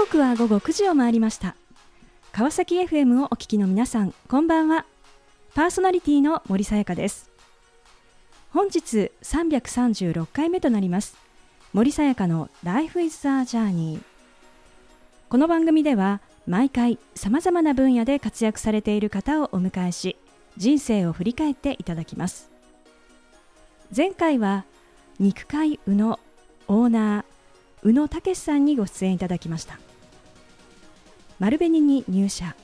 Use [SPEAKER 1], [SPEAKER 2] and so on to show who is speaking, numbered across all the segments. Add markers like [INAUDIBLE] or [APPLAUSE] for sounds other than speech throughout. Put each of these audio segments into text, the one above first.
[SPEAKER 1] 刻は午後9時を回りました。川崎 FM をお聞きの皆さんこんばんは。パーソナリティの森さやかです。本日336回目となります。森さやかの Life is a Journey この番組では毎回さまざまな分野で活躍されている方をお迎えし人生を振り返っていただきます。前回は肉塊宇野オーナー宇野武さんにご出演いただきました。丸紅に入社。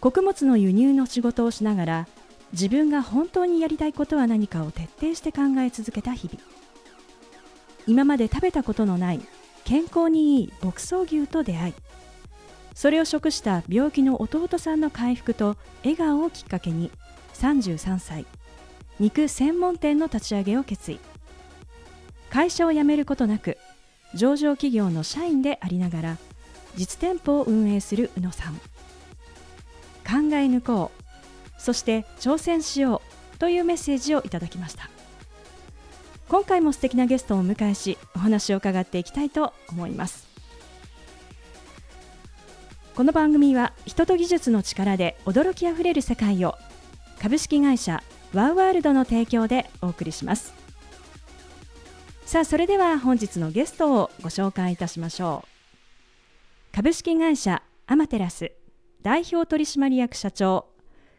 [SPEAKER 1] 穀物の輸入の仕事をしながら自分が本当にやりたいことは何かを徹底して考え続けた日々。今まで食べたことのない健康にいい牧草牛と出会いそれを食した病気の弟さんの回復と笑顔をきっかけに33歳肉専門店の立ち上げを決意。会社を辞めることなく上場企業の社員でありながら実店舗を運営する宇野さん。考え抜こう。そして挑戦しようというメッセージをいただきました。今回も素敵なゲストをお迎えしお話を伺っていきたいと思います。この番組は人と技術の力で驚きあふれる世界を株式会社ワーワールドの提供でお送りします。さあそれでは本日のゲストをご紹介いたしましょう。株式会社アマテラス代表取締役社長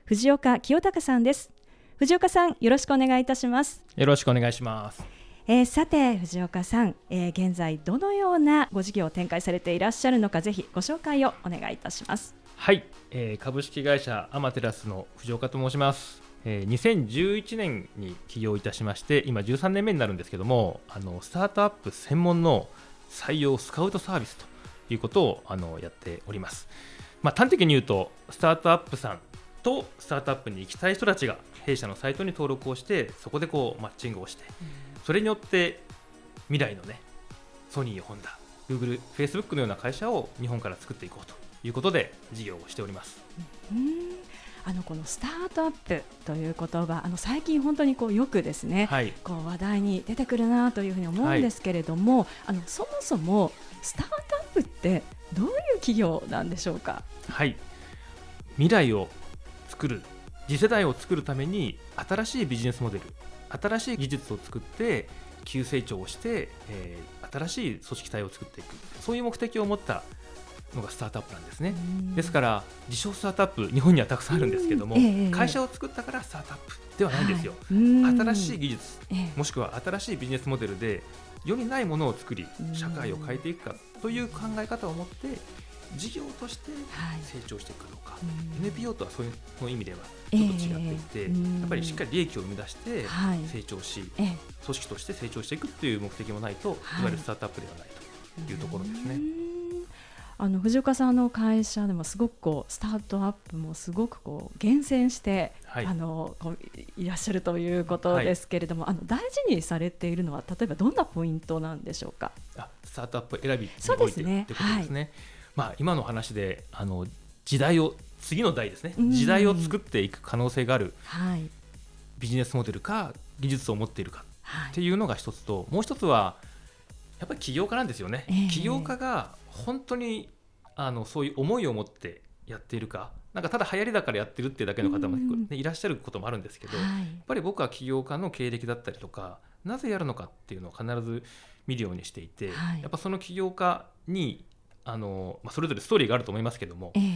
[SPEAKER 1] 藤岡清隆さんです。藤岡さんよろしくお願いいたします。
[SPEAKER 2] よろしくお願いします。
[SPEAKER 1] えー、さて藤岡さん、えー、現在どのようなご事業を展開されていらっしゃるのかぜひご紹介をお願いいたします。
[SPEAKER 2] はい、えー、株式会社アマテラスの藤岡と申します。えー、2011年に起業いたしまして今13年目になるんですけどもあのスタートアップ専門の採用スカウトサービスということをあのやっております、まあ、端的に言うとスタートアップさんとスタートアップに行きたい人たちが弊社のサイトに登録をしてそこでこうマッチングをして、それによって未来のねソニー、ホンダ、グーグル、フェイスブックのような会社を日本から作っていこうということで事業をしております。
[SPEAKER 1] うんあのこのスタートアップという言葉あの最近本当にこうよくですね、はい、こう話題に出てくるなというふうに思うんですけれども、はい、あのそもそもスタートアップってどういう企業なんでしょうか？
[SPEAKER 2] はい。未来を作る次世代を作るために新しいビジネスモデル新しい技術を作って急成長をして、えー、新しい組織体を作っていく。そういう目的を持ったのがスタートアップなんですね。ですから自称スタートアップ日本にはたくさんあるんですけども、会社を作ったからスタートアップではないんですよ。新しい技術、もしくは新しいビジネスモデルで世にないものを作り社会を変えていくかという考え方を持って事業として成長していくか。どうか、はい、NPO とはそういう意味ではちょっと違っていて、えー、やっぱりしっかり利益を生み出して成長し、はい、組織として成長していくという目的もないと、はい、いわゆるスタートアップではないというところですね。
[SPEAKER 1] あの藤岡さんの会社でもすごくこうスタートアップもすごくこう厳選して、はい、あのいらっしゃるということですけれども、はい、あの大事にされているのは例えばどんなポイントなんでしょうか？
[SPEAKER 2] あスタートアップ選びにおいて、ね、ってことですね。はい、まあ今の話であの時代を次の代ですね、時代を作っていく可能性がある、はい、ビジネスモデルか技術を持っているかっていうのが一つと、もう一つはやっぱり起業家なんですよね。えー、起業家が本当にあのそういう思いを持ってやっているかなんかただ流行りだからやってるっていうだけの方も、ね、いらっしゃることもあるんですけど、はい、やっぱり僕は起業家の経歴だったりとかなぜやるのかっていうのを必ず見るようにしていて、はい、やっぱその起業家にあの、まあ、それぞれストーリーがあると思いますけども、えー、や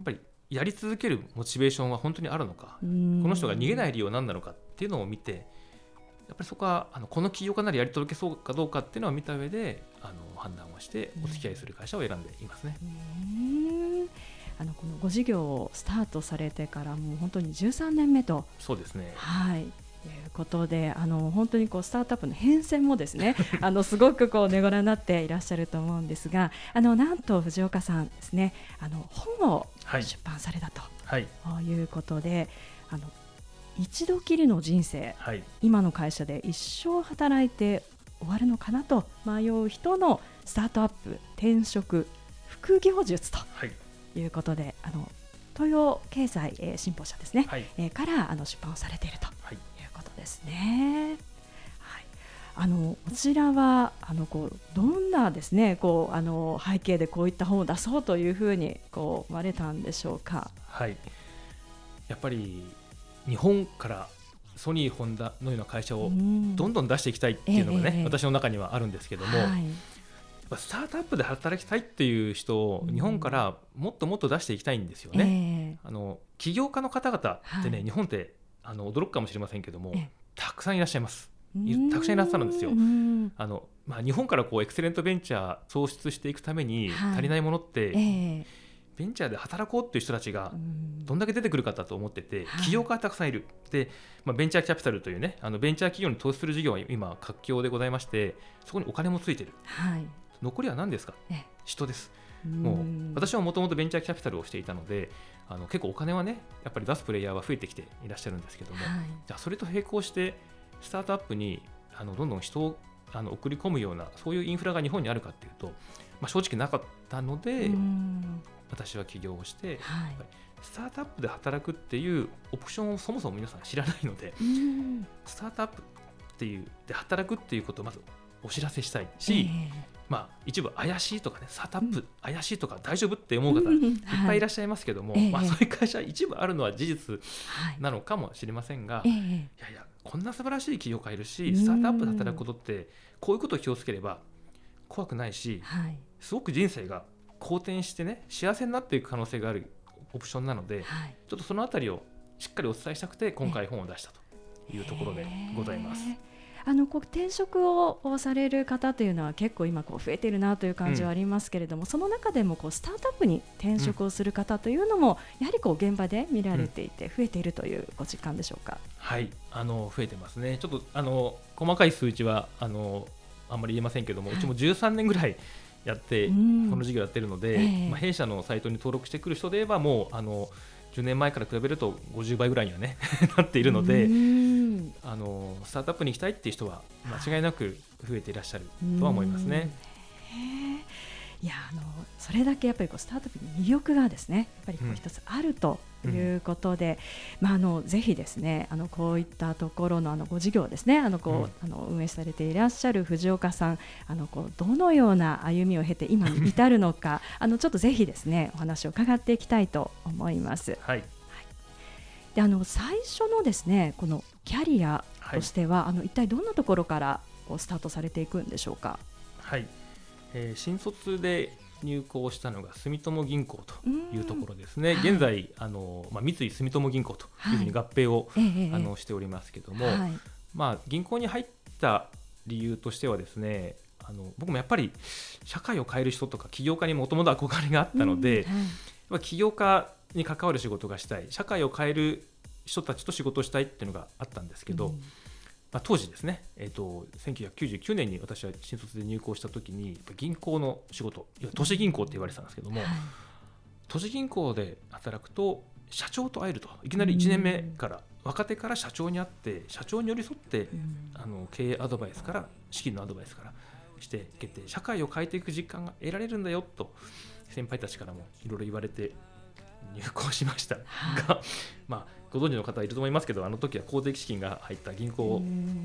[SPEAKER 2] っぱりやり続けるモチベーションは本当にあるのかこの人が逃げない理由は何なのかっていうのを見てやっぱりそこはあのこの起業家ならやり届けそうかどうかっていうのを見た上であの判断をしてお付き合いする会社を選んでいますね。
[SPEAKER 1] あのこのご事業をスタートされてからもう本当に13年目と。
[SPEAKER 2] そうですね。
[SPEAKER 1] はい。ということであの本当にこうスタートアップの変遷もですね [LAUGHS] あのすごくこうねごらになっていらっしゃると思うんですがあのなんと藤岡さんですねあの本を出版されたと、はい、いうことであの一度きりの人生、はい、今の会社で一生働いて終わるのかなと迷う人のスタートアップ転職副業術とい。うことで、はい、あの東洋経済、えー、新報社ですね、はい、えー、からあの出版をされているとい。うことですね。はい。あのこちらはあのこうどんなですねこうあの背景でこういった本を出そうというふうにこう生まれたんでしょうか？
[SPEAKER 2] はい。やっぱり日本からソニー、ホンダのような会社をどんどん出していきたいっていうのがね、え私の中にはあるんですけども、はい、スタートアップで働きたいっていう人を日本からもっともっと出していきたいんですよね。えー、あの起業家の方々ってね、はい、日本ってあの驚くかもしれませんけども、たくさんいらっしゃいます。たくさんいらっしゃるんですよ。あのまあ、日本からこうエクセレントベンチャー創出していくために足りないものって、はいえ。ーベンチャーで働こうっていう人たちがどんだけ出てくるかだと思ってて、起業家がたくさんいる、でまあ、ベンチャーキャピタルというねあのベンチャー企業に投資する事業は今活況でございましてそこにお金もついてる、はい、残りは何ですか？人です。もう私はもともとベンチャーキャピタルをしていたのであの結構お金はねやっぱり出すプレイヤーは増えてきていらっしゃるんですけども、はい、じゃあそれと並行してスタートアップにあのどんどん人をあの送り込むようなそういうインフラが日本にあるかっていうと、まあ、正直なかったので私は起業をして、はい、スタートアップで働くっていうオプションをそもそも皆さん知らないのでスタートアップっていうで働くっていうことをまずお知らせしたいし、えー、まあ、一部怪しいとかねスタートアップ怪しいとか大丈夫って思う方い。っぱいいらっしゃいますけども、はい、まあ、そういう会社一部あるのは事実なのかもしれませんが、はい、いやいやこんな素晴らしい企業がいるしスタートアップで働くことってこういうことを気をつければ怖くないし、はい、すごく人生が好転してね幸せになっていく可能性があるオプションなので、はい、ちょっとそのあたりをしっかりお伝えしたくて今回本を出したというところでございます。
[SPEAKER 1] あのこう転職をされる方というのは結構今こう増えているなという感じはありますけれども、うん、その中でもこうスタートアップに転職をする方というのも、やはりこう現場で見られていて増えているというご実感でしょうか？
[SPEAKER 2] はい。あの増えてますね。ちょっとあの細かい数値はあのあんまり言えませんけども、うちも13年ぐらいやって、この事業やってるので、えー、まあ、弊社のサイトに登録してくる人で言えばもうあの10年前から比べると50倍ぐらいにはね [LAUGHS] なっているのであのスタートアップに行きたいっていう人は間違いなく増えていらっしゃるとは思いますね。
[SPEAKER 1] いやあのそれだけやっぱりこうスタートアップに魅力がですねやっぱりこう一つあるということで、うん、まあ、あのぜひですねあのこういったところのあのご事業ですねあのこう、うん、あの運営されていらっしゃる藤岡さんあのこうどのような歩みを経て今に至るのか [LAUGHS] あのちょっとぜひですねお話を伺っていきたいと思います。はい、はい、であの最初のですねこのキャリアとしては、はい、あの一体どんなところからこうスタートされていくんでしょうか？
[SPEAKER 2] はい。えー、新卒で入行したのが住友銀行というところですね、現在あの、まあ、三井住友銀行というふうに合併を、はい、あのしておりますけども、はい、まあ、銀行に入った理由としてはですねあの僕もやっぱり社会を変える人とか起業家にもともと憧れがあったので、はい、起業家に関わる仕事がしたい社会を変える人たちと仕事をしたいっていうのがあったんですけど、うんまあ、当時ですね、えーと、1999年に私は新卒で入行した時に銀行の仕事都市銀行って言われてたんですけども、はい、都市銀行で働くと社長と会えると。いきなり1年目から若手から社長に会って社長に寄り添って、あの経営アドバイスから資金のアドバイスからしていけて社会を変えていく実感が得られるんだよと先輩たちからもいろいろ言われて入行しました。が、まあ、ご存知の方いると思いますけどあの時は公的資金が入った銀行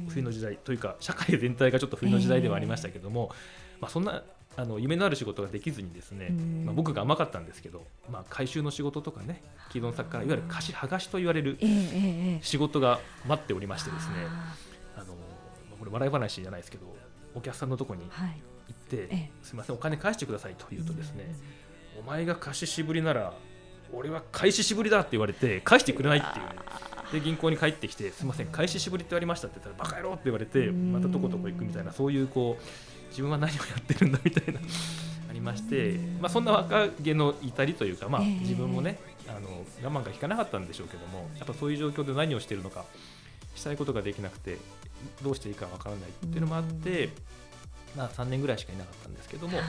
[SPEAKER 2] 冬の時代というか社会全体がちょっと冬の時代ではありましたけども、まあ、そんなあの夢のある仕事ができずにですね、まあ、僕が甘かったんですけど、まあ、回収の仕事とかね既存作からいわゆる貸し剥がしと言われる仕事が待っておりましてですね、あ。のこれ笑い話じゃないですけどお客さんのとこに行って、すみませんお金返してくださいと言うとですね、お前が貸し渋りなら俺は開始しぶりだって言われて返してくれないっていう、ね、で銀行に帰ってきてすみません開始しぶりって言われましたって言ったらバカ野郎って言われてまたどこどこ行くみたいなそういうこう自分は何をやってるんだみたいなありまして、まあ、そんな若気の至りというか、まあ、自分もねあの我慢が効かなかったんでしょうけどもやっぱそういう状況で何をしているのかしたいことができなくてどうしていいかわからないっていうのもあって、まあ、3年ぐらいしかいなかったんですけども、はい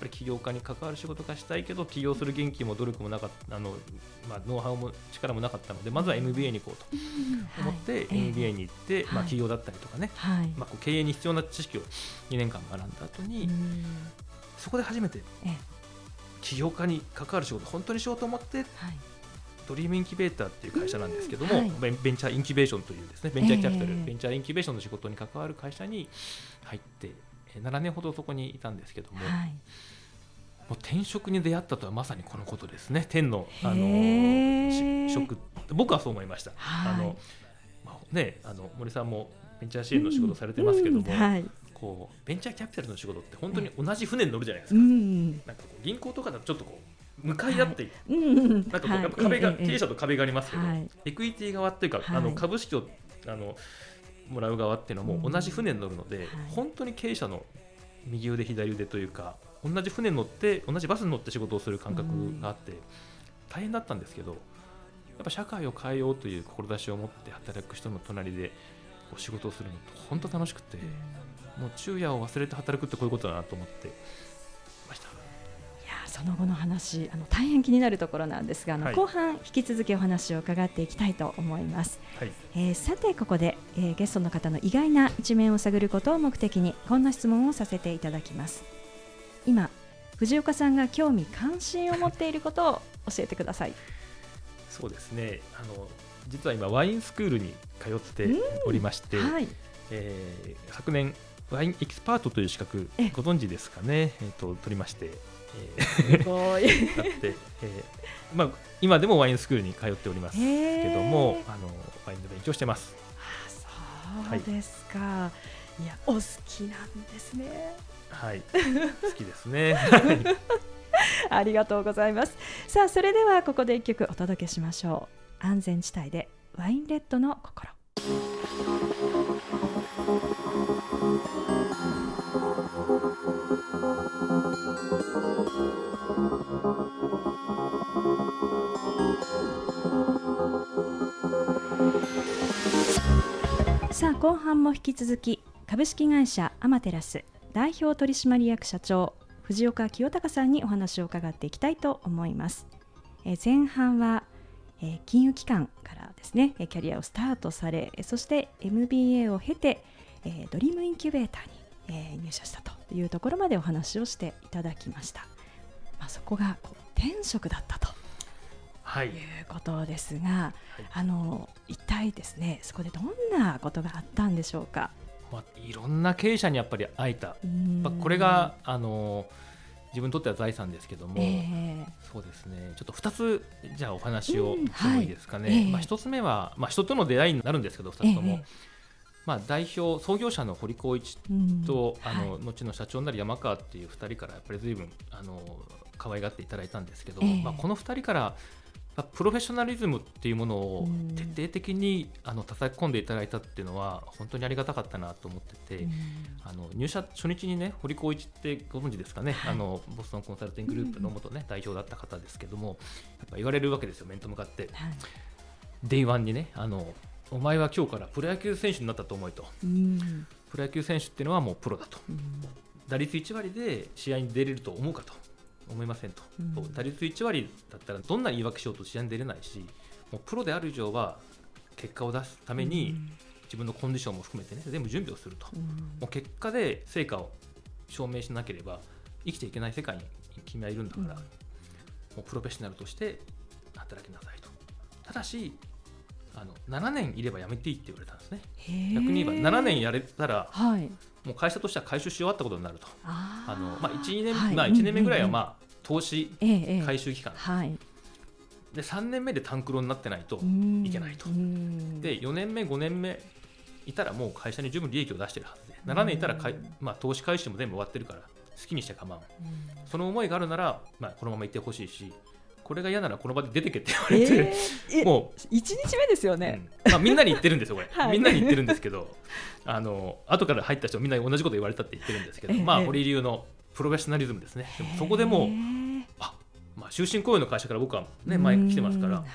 [SPEAKER 2] ぱり起業家に関わる仕事がしたいけど起業する元気も努力もなかったあの、まあ、ノウハウも力もなかったのでまずは MBA に行こうと思って MBA に行って、まあ、起業だったりとかね、まあ、こう経営に必要な知識を2年間学んだ後にそこで初めて起業家に関わる仕事本当にしようと思ってドリームインキュベーターっていう会社なんですけども、はい、ベンチャーインキュベーションというですねベンチャーキャピタル、えー、ベンチャーインキュベーションの仕事に関わる会社に入って7年ほどそこにいたんですけども、はい、もう天職に出会ったとはまさにこのことですね。天のあの職僕はそう思いました。はい、あのまあね、あの森さんもベンチャー支援の仕事されてますけども、うんうんはい、こうベンチャーキャピタルの仕事って本当に同じ船に乗るじゃないですか。うん、なんかこう銀行とかだとちょっとこう向かい合って、はい。うん、なんかこうやっぱ壁が、経営者と壁がありますけど、エクイティ側っていうか、あの株式をあのもらう側っていうのも同じ船に乗るので、本当に経営者の右腕左腕というか同じ船に乗って同じバスに乗って仕事をする感覚があって、大変だったんですけどやっぱ社会を変えようという志を持って働く人の隣でこう仕事をするのって本当楽しくて、もう昼夜を忘れて働くってこういうことだなと思ってました。
[SPEAKER 1] その後の話あの大変気になるところなんですがあの、はい、後半引き続きお話を伺っていきたいと思います、はい、えー、さてここで、えー、ゲストの方の意外な一面を探ることを目的にこんな質問をさせていただきます。今藤岡さんが興味関心を持っていることを教えてください。
[SPEAKER 2] そうですね。あの実は今ワインスクールに通っておりまして、はい、えー、昨年ワインエキスパートという資格ご存知ですかね、えーと、取りまして、えー、すごい。って、えーまあ、今でもワインスクールに通っておりますけどもあのワインの勉強してます。
[SPEAKER 1] あそうですか、はい、いやお好きなんですね。
[SPEAKER 2] はい好きですね。[LAUGHS]
[SPEAKER 1] ありがとうございます。さあそれではここで一曲お届けしましょう。安全地帯でワインレッドの心。さあ後半も引き続き株式会社アマテラス代表取締役社長藤岡清隆さんにお話を伺っていきたいと思います。え前半は、え金融機関からですねキャリアをスタートされそして MBA を経て、えドリームインキュベーターに、え入社したというところまでお話をしていただきました。まあ、そこがこう天職だったとい、いうことですが、はい、あの一体ですねそこでどんなことがあったんでしょうか？
[SPEAKER 2] まあ、いろんな経営者にやっぱり会えた、まあ、これがあの自分にとっては財産ですけども、えー、そうですね。ちょっと2つじゃあお話をしてもいいですかね、うんはい、まあ、1つ目は、まあ、人との出会いになるんですけど2つとも、えー、まあ、代表創業者の堀光一と、うん、あの、はい、後の社長になる山川っていう2人からやっぱり随分あの可愛がっていただいたんですけど、えー、まあ、この2人からプロフェッショナリズムっていうものを徹底的にあの叩き込んでいただいたっていうのは本当にありがたかったなと思ってて、あの入社初日にね堀紘一ってご存知ですかね、はい、あのボストンコンサルティンググループの元ね、代表だった方ですけどもやっぱ言われるわけですよ面と向かって、はい、 day one にねあのお前は今日からプロ野球選手になったと思えと、プロ野球選手っていうのはもうプロだと、打率1割で試合に出れると思うかと思いませんと、うん、打率1割だったらどんな言い訳しようと試合に出れないしもうプロである以上は結果を出すために、自分のコンディションも含めてね全部準備をすると、うん、もう結果で成果を証明しなければ生きていけない世界に君はいるんだから、うん、もうプロフェッショナルとして働きなさいと。ただしあの7年いればやめていいって言われたんですね。逆に言えば7年やれたら、はい、もう会社としては回収し終わったことになると。あの、まあ、1, 年、はい、まあ、1年目ぐらいは、まあ、投資回収期間、はい、で3年目でタンクロになってないといけないと。で4年目5年目いたらもう会社に十分利益を出してるはずで。7年いたらかい、まあ、投資回収も全部終わってるから好きにして構わん。その思いがあるなら、まあ、このままいってほしいしこれが嫌ならこの場で出てけって言われて、
[SPEAKER 1] えー、もう1日目ですよね、
[SPEAKER 2] うん、まあ、みんなに言ってるんですよこれ、[LAUGHS] はい、みんなに言ってるんですけどあの後から入った人みんな同じこと言われたって言ってるんですけど、えー、まあ堀流のプロフェッショナリズムですね。でもそこでもう、あまあ終身雇用の会社から僕はね前来てますから、はい、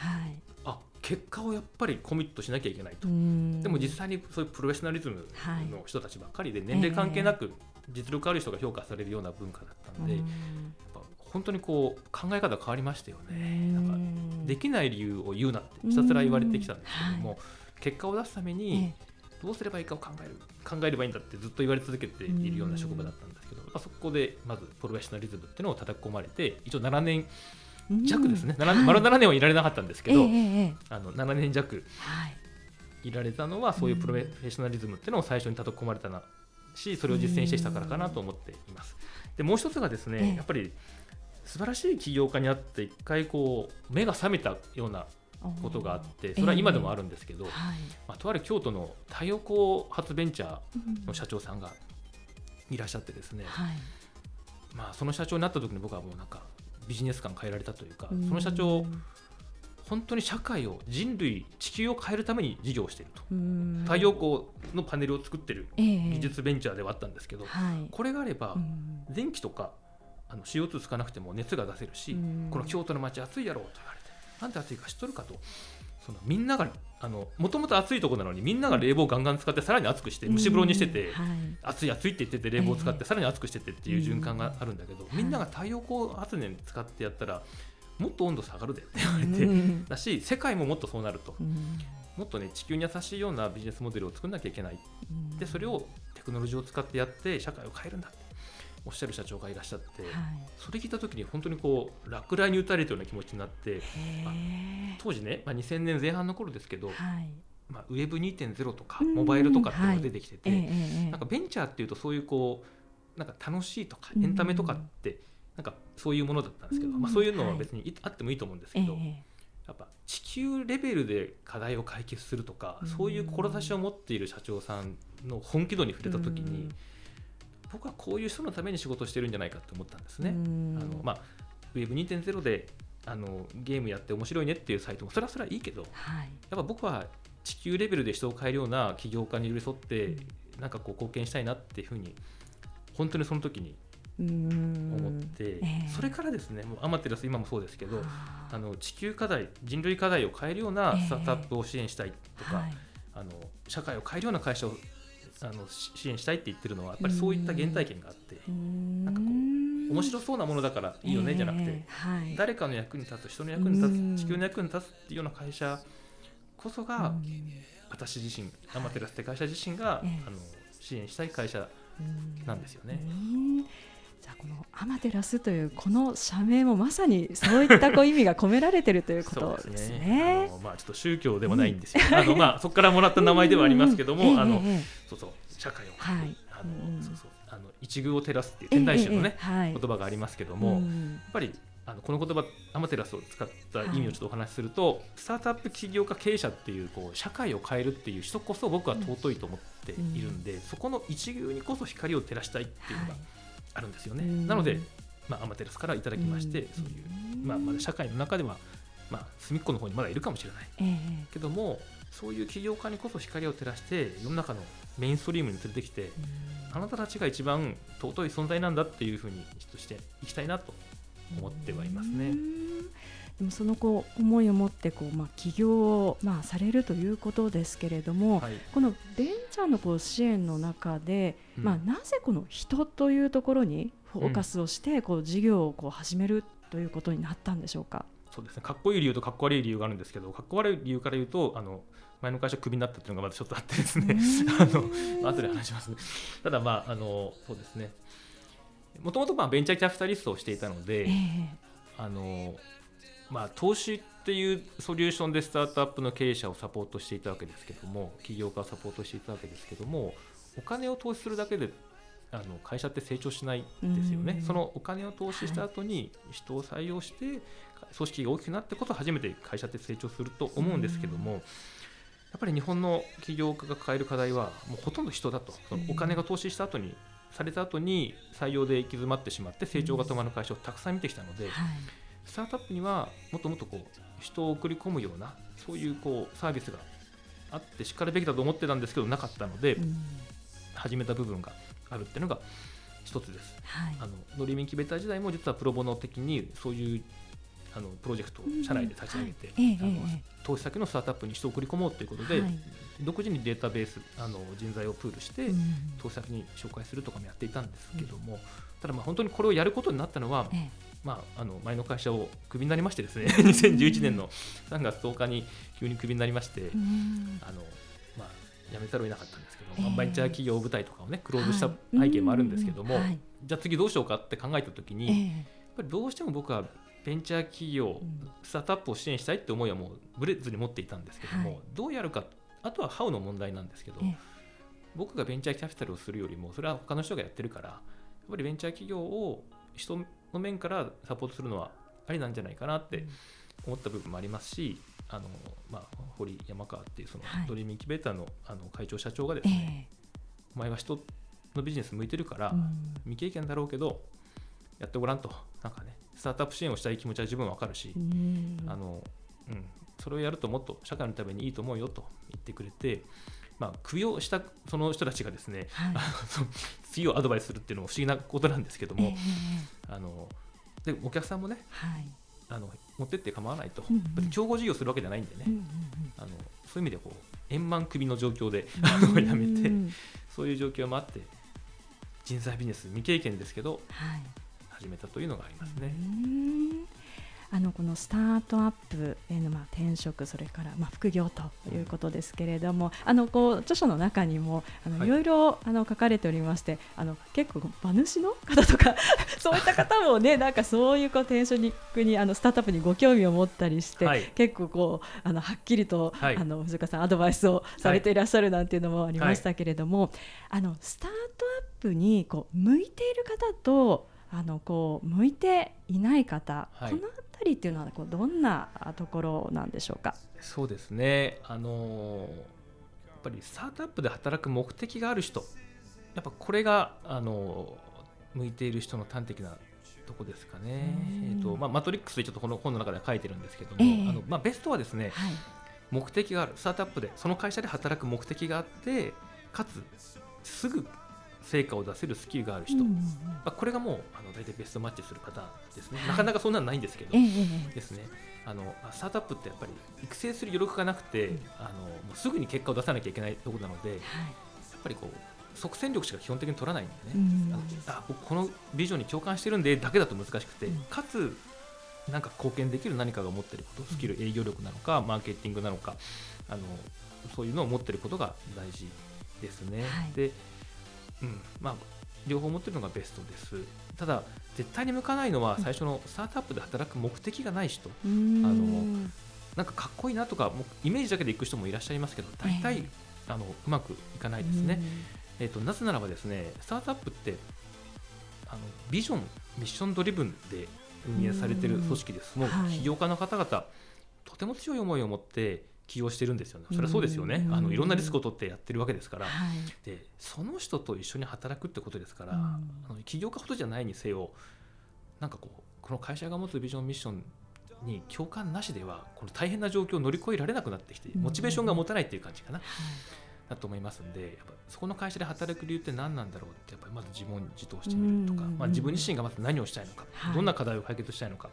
[SPEAKER 2] あ結果をやっぱりコミットしなきゃいけないと。でも実際にそういうプロフェッショナリズムの人たちばっかりで年齢関係なく実力ある人が評価されるような文化だったんで、本当にこう考え方変わりましたよね。なんかできない理由を言うなってひたすら言われてきたんですけども、はい、結果を出すためにどうすればいいかを考える考えればいいんだってずっと言われ続けているような職場だったんですけど、まあ、そこでまずプロフェッショナリズムっていうのを叩き込まれて一応7年弱ですね、うん、丸7年はいられなかったんですけど、えー、あの7年弱い。られたのはそういうプロフェッショナリズムっていうのを最初に叩き込まれたなしそれを実践してきたからかなと思っています。でもう一つがですね、えー、やっぱり素晴らしい起業家にあって一回こう目が覚めたようなことがあってそれは今でもあるんですけど、えー。はい、まあ、とある京都の太陽光発ベンチャーの社長さんがいらっしゃってですね、はい、まあ、その社長になった時に僕はもうなんかビジネス観変えられたというかその社長本当に社会を人類地球を変えるために事業をしていると。太陽光のパネルを作ってる技術ベンチャーではあったんですけど、えーこれがあれば電気とかあの CO2 つかなくても熱が出せるしこの京都の街暑いやろうと言われてなんで暑いか知っとるかとそのみんながもともと暑いところなのにみんなが冷房ガンガン使ってさらに暑くして蒸し風呂にしてて、はい、暑い暑いって言ってて冷房を使ってさらに暑くしててっていう循環があるんだけど、みんなが太陽光発電使ってやったらもっと温度下がるでって言われて、だし世界ももっとそうなると、もっとね地球に優しいようなビジネスモデルを作らなきゃいけない、でそれをテクノロジーを使ってやって社会を変えるんだっておっしゃる社長がいらっしゃって、はい、それ聞いた時に本当にこう落雷に打たれたような気持ちになって当時ね、まあ、2000年前半の頃ですけど、はい、まあ、ウェブ2.0とかモバイルとかっていうのが出てきてて、はい、なんかベンチャーっていうとそういうこうなんか楽しいとかエンタメとかって、なんかそういうものだったんですけど、まあ、そういうのは別にあってもいいと思うんですけど。やっぱ地球レベルで課題を解決するとか、そういう志を持っている社長さんの本気度に触れた時に、僕はこういう人のために仕事してるんじゃないかと思ったんですね。あのまあ、Web2.0 であのゲームやって面白いねっていうサイトもそれはそれはいいけど、はい、やっぱ僕は地球レベルで人を変えるような起業家に寄り添って、うん、なんかこう貢献したいなっていうふうに本当にその時に思って、えー、それからですねもうアマテラス今もそうですけどあ。の地球課題人類課題を変えるようなスタートアップを支援したいとか、えーはい、あの社会を変えるような会社をあの支援したいって言ってるのはやっぱりそういった原体験があってなんかこう面白そうなものだからいいよねじゃなくて、はい、誰かの役に立つ人の役に立つ地球の役に立つっていうような会社こそが私自身アマテラスって会社自身が、あの支援したい会社なんですよね。
[SPEAKER 1] じゃあこのアマテラスというこの社名もまさにそういったこう意味が込められているということ [LAUGHS] ですね。
[SPEAKER 2] あのまあちょっと宗教でもないんですよ。あのまあそこからもらった名前ではありますけども、[LAUGHS] あのそうそう社会を、はい、あの、そうそうあの一遇を照らすってい。う天台宗のね、言葉がありますけども、やっぱりあのこの言葉アマテラスを使った意味をちょっとお話しすると、はい、スタートアップ起業家経営者っていうこう。社会を変えるっていう人こそ僕は尊いと思っているんで、うん、そこの一遇にこそ光を照らしたいっていうのがあるんですよね。なので、まあ、アマテラスからいただきまして、そういう、まあ、まだ社会の中では、まあ、隅っこの方にまだいるかもしれない、えー、けどもそういう起業家にこそ光を照らして世の中のメインストリームに連れてきて、あなたたちが一番尊い存在なんだっていうふうにとしていきたいなと思ってはいますね。
[SPEAKER 1] でもそのこう思いを持ってこう、まあ、起業を、まあ、されるということですけれども、はい、このベンチャーのこう支援の中で、うん、まあ、なぜこの人というところにフォーカスをして、こう事業をこう始めるということになったんでしょうか？
[SPEAKER 2] そうですね。かっこいい理由とかっこ悪い理由があるんですけどかっこ悪い理由から言うとあの前の会社クビになったっていうのがまだちょっとあってですね。[LAUGHS] あの後で話します、ね、ただまああのそうですね。もともとベンチャーキャピタリストをしていたので、えー、あのまあ、投資っていうソリューションでスタートアップの経営者をサポートしていたわけですけども起業家をサポートしていたわけですけどもお金を投資するだけであの会社って成長しないですよね、そのお金を投資した後に人を採用して、組織が大きくなってこそ初めて会社って成長すると思うんですけども、やっぱり日本の起業家が抱える課題はもうほとんど人だと。そのお金が投資した後にされた後に採用で行き詰まってしまって成長が止まる会社をたくさん見てきたので、スタートアップにはもっともっとこう人を送り込むようなそういうこうサービスがあってしっかりべきだと思ってたんですけどなかったので、始めた部分があるっていうのが一つです。はい、あのノリミンキベーター時代も実はプロボノ的にそういうあのプロジェクトを社内で立ち上げて、あの投資先のスタートアップに人を送り込もうということで、はい、独自にデータベースあの人材をプールして、投資先に紹介するとかもやっていたんですけども、ただまあ本当にこれをやることになったのは、まあ、あの前の会社をクビになりましてですね。[LAUGHS] 2011年の3月10日に急にクビになりまして、あのまあ、辞めざるを得なかったんですけど、えー、ベンチャー企業部隊とかをねクローズした背景もあるんですけども、はい、じゃあ次どうしようかって考えた時に、えー、やっぱりどうしても僕はベンチャー企業、スタートアップを支援したいって思いはもうブレずに持っていたんですけども、はい、どうやるかあとはハウの問題なんですけど、僕がベンチャーキャピタルをするよりもそれは他の人がやってるからやっぱりベンチャー企業を人の面からサポートするのはありなんじゃないかなって思った部分もありますし、あのまあ、堀山川っていうそのドリームインキュベーターのあの会長社長がですね、お前は人のビジネス向いてるから、未経験だろうけどやってごらんと。なんかねスタートアップ支援をしたい気持ちは自分わかるし、あのうん、それをやるともっと社会のためにいいと思うよと言ってくれて、まあ、首をしたその人たちがですね、はい、次をアドバイスするっていうのも不思議なことなんですけども、えー、あのでお客さんもね、はい、あの持ってって構わないと、うんうん、競合事業するわけじゃないんでね、うんうんうん、あのそういう意味でこう円満首の状況で [LAUGHS] やめて、そういう状況もあって人材ビジネス未経験ですけど、はい、始めたというのがありますね。
[SPEAKER 1] あのこのスタートアップへのまあ転職それからまあ副業ということですけれども、あのこう著書の中にもあのい。ろいろあの書かれておりまして、あの結構馬主の方とか [LAUGHS] そういった方もねなんかそういうこう転職にあのスタートアップにご興味を持ったりして、はい、結構こうあのはっきりと、はい、あの藤岡さんアドバイスをされていらっしゃるなんていうのもありましたけれども、はい、あのスタートアップにこう向いている方とあのこう向いていない方、はい、この辺りっていうのはこうどんなところなんでしょうか？
[SPEAKER 2] そうですね。あのやっぱりスタートアップで働く目的がある人、やっぱこれがあの向いている人の端的なとこですかね。えっ、ー、とまあマトリックスでちょっとこの本の中では書いてるんですけども、えー、あのまあベストはですね、はい、目的があるスタートアップでその会社で働く目的があって、かつすぐ成果を出せるスキルがある人、うんうん、まあ、これがもうあの大体ベストマッチする方ですね、はい、なかなかそんなのないんですけど、えー、ですね。あのスタートアップってやっぱり育成する余力がなくて、うん、あのもうすぐに結果を出さなきゃいけないところなので、はい、やっぱりこう即戦力しか基本的に取らないんでね、うん、あ僕このビジョンに共感してるんでだけだと難しくて、うん、かつなんか貢献できる何かが持っていることスキル営業力なのかマーケティングなのかあのそういうのを持っていることが大事ですね。はい、でうん。まあ、両方持ってるのがベストです。ただ絶対に向かないのは最初のスタートアップで働く目的がない人、あのなんかかっこいいなとかもうイメージだけで行く人もいらっしゃいますけど大体、あのうまくいかないですね、えーと、なぜならばですねスタートアップってあのビジョンミッションドリブンで運営されている組織です、もう起業家の方々、とても強い思いを持って起用してるんですよね。それはそうですよね、あのいろんなリスクを取ってやってるわけですから、はい、でその人と一緒に働くってことですから、あの起業家ほどじゃないにせよなんかこうこの会社が持つビジョンミッションに共感なしではこの大変な状況を乗り越えられなくなってきてモチベーションが持たないっていう感じかな。だと思います。んでやっぱそこの会社で働く理由って何なんだろうってやっぱりまず自問自答してみるとか、まあ、自分自身がまず何をしたいのか、どんな課題を解決したいのか、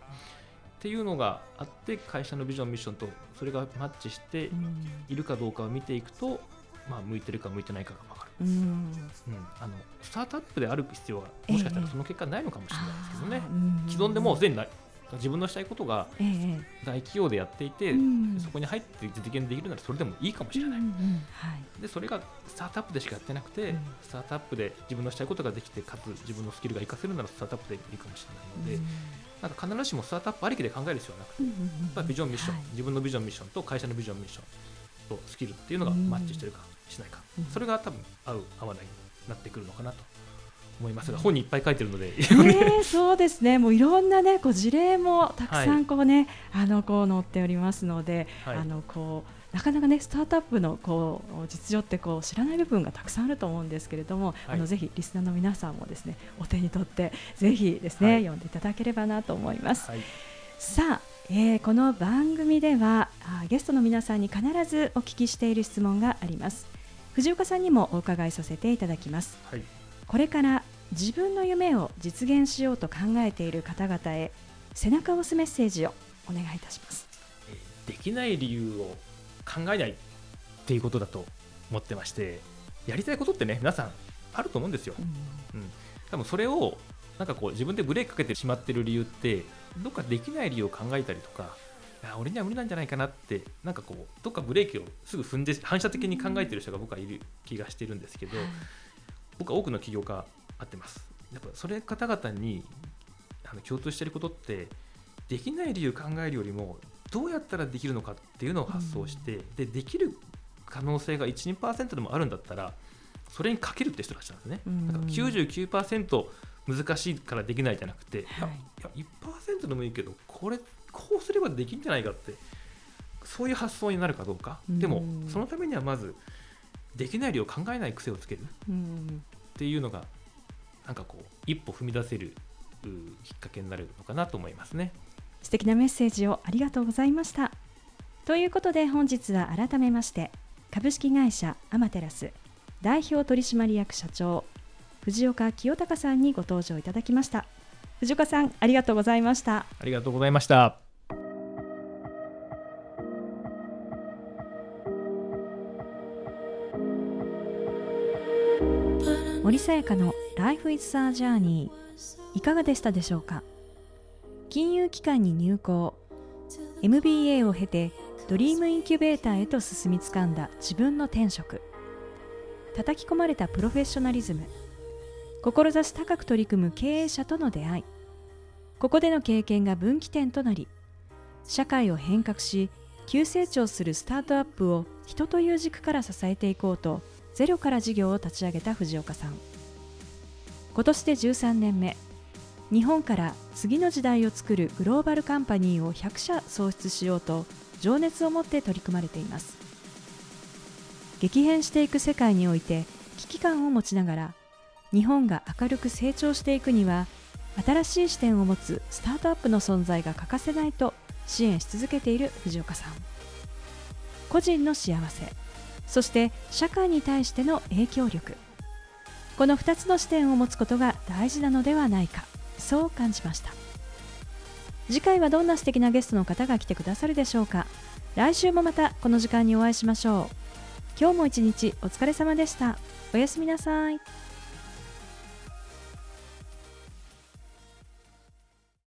[SPEAKER 2] っていうのがあって会社のビジョンミッションとそれがマッチしているかどうかを見ていくと、まあ、向いてるか向いてないかが分かる、うん、うん、あのスタートアップである必要はもしかしたらその結果ないのかもしれないですけどね、えー、既存でもうすでに自分のしたいことが大企業でやっていて、そこに入って実現できるならそれでもいいかもしれない、でそれがスタートアップでしかやってなくて、うん、スタートアップで自分のしたいことができてかつ自分のスキルが活かせるならスタートアップでいいかもしれないので、なんか必ずしもスタートアップありきで考える必要はなくて、やっぱりビジョンミッション、はい、自分のビジョンミッションと会社のビジョンミッションとスキルっていうのがマッチしてるかしないか、それが多分合う合わないになってくるのかなと思いますが、本にいっぱい書いてるので、[LAUGHS] え
[SPEAKER 1] ー、そうですね。もういろんなねこう事例もたくさんこうね、はい、あのこう載っておりますので、はい、あのこうなかなかねスタートアップのこう実情ってこう知らない部分がたくさんあると思うんですけれども、はい、あのぜひリスナーの皆さんもですねお手に取ってぜひですね、はい、読んでいただければなと思います。はい、さあ、えー、この番組ではあゲストの皆さんに必ずお聞きしている質問があります。藤岡さんにもお伺いさせていただきます。これから自分の夢を実現しようと考えている方々へ背中を押すメッセージをお願いいたします。
[SPEAKER 2] できない理由を考えないっていうことだと思ってましてやりたいことってね皆さんあると思うんですよ、うん、うん、多分それをなんかこう自分でブレーキかけてしまってる理由ってどっかできない理由を考えたりとかいや俺には無理なんじゃないかなってなんかこうどっかブレーキをすぐ踏んで反射的に考えてる人が僕はいる気がしてるんですけど、僕は多くの起業家会ってます。やっぱそれ方々にあの共通していることってできない理由考えるよりもどうやったらできるのかっていうのを発想して、うん、でできる可能性が12%でもあるんだったらそれにかけるって人たちなんですね。うん、だから99%難しいからできないじゃなくて、はい、いや1%でもいいけどこれこうすればできるんじゃないかってそういう発想になるかどうか、うん、でもそのためにはまずできない量を考えない癖をつける。っていうのがなんかこう一歩踏み出せるきっかけになるのかなと思いますね
[SPEAKER 1] 素敵なメッセージをありがとうございました。ということで本日は改めまして株式会社アマテラス代表取締役社長藤岡清隆さんにご登場いただきました。藤岡さんありがとうございました。
[SPEAKER 2] ありがとうございました。
[SPEAKER 1] 森さやかの Life is a Journey いかがでしたでしょうか？金融機関に入行。MBA を経てドリームインキュベーターへと進みつかんだ自分の天職。叩き込まれたプロフェッショナリズム。志高く取り組む経営者との出会い。ここでの経験が分岐点となり社会を変革し急成長するスタートアップを人という軸から支えていこうとゼロから事業を立ち上げた藤岡さん。今年で13年目。日本から次の時代を作るグローバルカンパニーを100社創出しようと情熱を持って取り組まれています。激変していく世界において危機感を持ちながら日本が明るく成長していくには新しい視点を持つスタートアップの存在が欠かせないと支援し続けている藤岡さん。個人の幸せそして社会に対しての影響力。この2つの視点を持つことが大事なのではないか。そう感じました。次回はどんな素敵なゲストの方が来てくださるでしょうか。来週もまたこの時間にお会いしましょう。今日も一日お疲れ様でした。おやすみなさい。